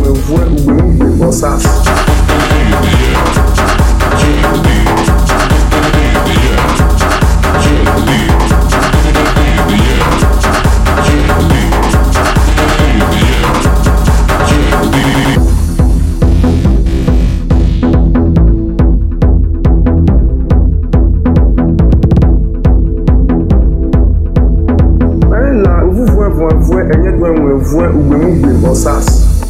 fuego, fuego, mi goza. Vue, vue, vue, enye dwen vue, vue, ube mou be bosas.